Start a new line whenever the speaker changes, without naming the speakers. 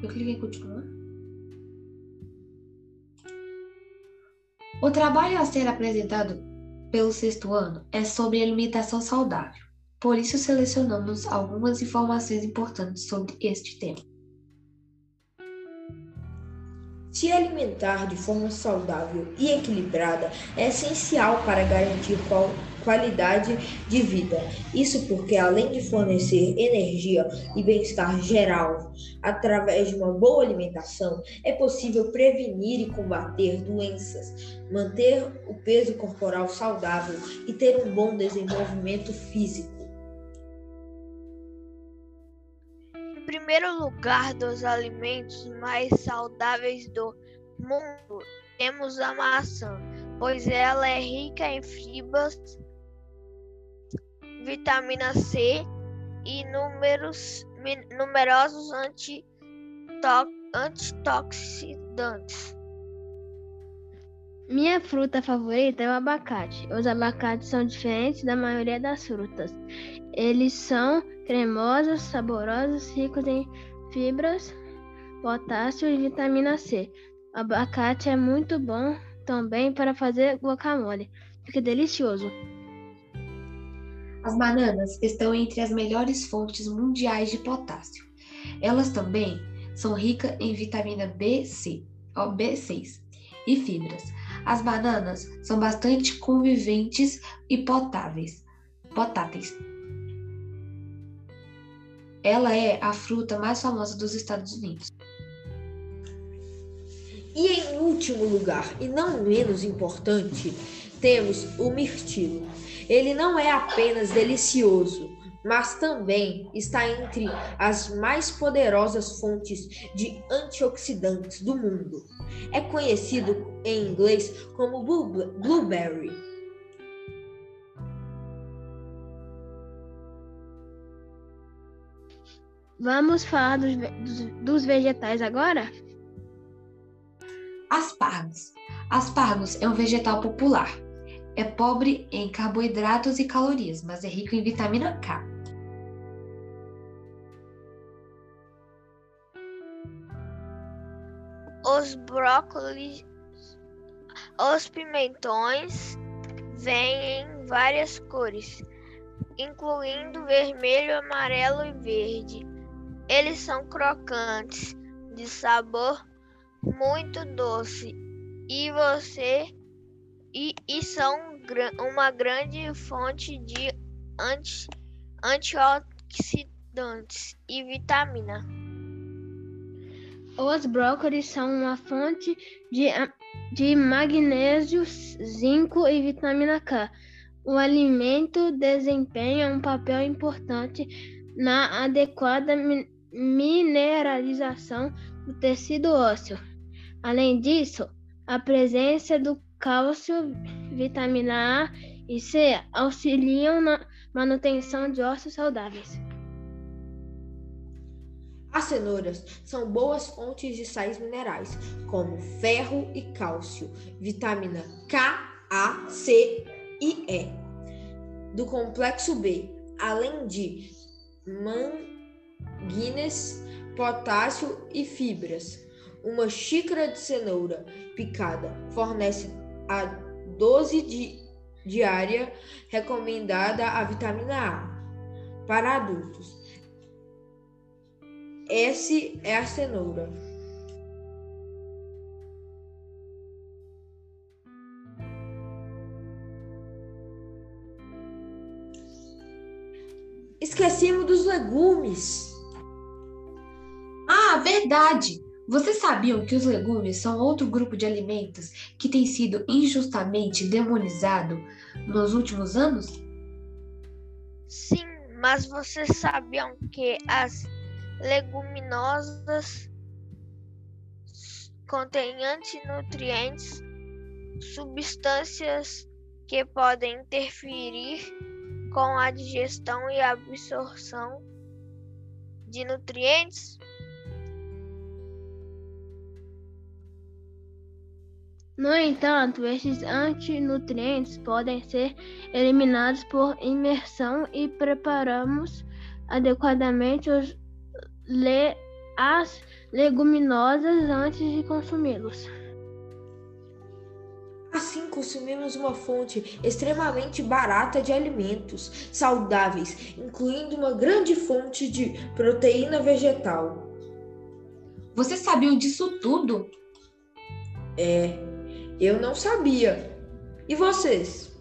clique em continuar. O trabalho a ser apresentado pelo sexto ano é sobre alimentação saudável. Por isso selecionamos algumas informações importantes sobre este tema.
Se alimentar de forma saudável e equilibrada é essencial para garantir qual qualidade de vida. Isso porque, além de fornecer energia e bem-estar geral através de uma boa alimentação, é possível prevenir e combater doenças, manter o peso corporal saudável e ter um bom desenvolvimento físico.
Primeiro lugar dos alimentos mais saudáveis do mundo, temos a maçã, pois ela é rica em fibras, vitamina C e numeros, numerosos antioxidantes.
Minha fruta favorita é o abacate. Os abacates são diferentes da maioria das frutas. Eles são cremosos, saborosos, ricos em fibras, potássio e vitamina C. Abacate é muito bom também para fazer guacamole. Fica delicioso.
As bananas estão entre as melhores fontes mundiais de potássio. Elas também são ricas em vitamina B6 e fibras. As bananas são bastante conviventes e potáveis, potáteis. Ela é a fruta mais famosa dos Estados Unidos.
E em último lugar, e não menos importante, temos o mirtilo. Ele não é apenas delicioso, mas também está entre as mais poderosas fontes de antioxidantes do mundo. É conhecido em inglês como blueberry
Vamos falar dos, dos, dos vegetais agora?
Aspargos. Aspargos é um vegetal popular. É pobre em carboidratos e calorias, mas é rico em vitamina K.
Os brócolis, os pimentões vêm em várias cores, incluindo vermelho, amarelo e verde. Eles são crocantes, de sabor muito doce e você e, e são uma grande fonte de anti, antioxidantes e vitamina.
Os brócolis são uma fonte de, de magnésio, zinco e vitamina K. O alimento desempenha um papel importante na adequada mineralização do tecido ósseo. Além disso, a presença do cálcio, vitamina A e C auxiliam na manutenção de ossos saudáveis.
As cenouras são boas fontes de sais minerais, como ferro e cálcio, vitamina K, A, C e E, do complexo B, além de man Guinness, potássio e fibras. Uma xícara de cenoura picada fornece a dose de, diária recomendada a vitamina A para adultos. Essa é a cenoura. Esquecemos dos legumes.
Ah, verdade! Vocês sabiam que os legumes são outro grupo de alimentos que tem sido injustamente demonizado nos últimos anos?
Sim, mas vocês sabiam que as leguminosas contêm antinutrientes, substâncias que podem interferir com a digestão e absorção de nutrientes?
No entanto, esses antinutrientes podem ser eliminados por imersão e preparamos adequadamente os le as leguminosas antes de consumi-los.
Assim, consumimos uma fonte extremamente barata de alimentos saudáveis, incluindo uma grande fonte de proteína vegetal.
Você sabia disso tudo?
É, eu não sabia. E vocês?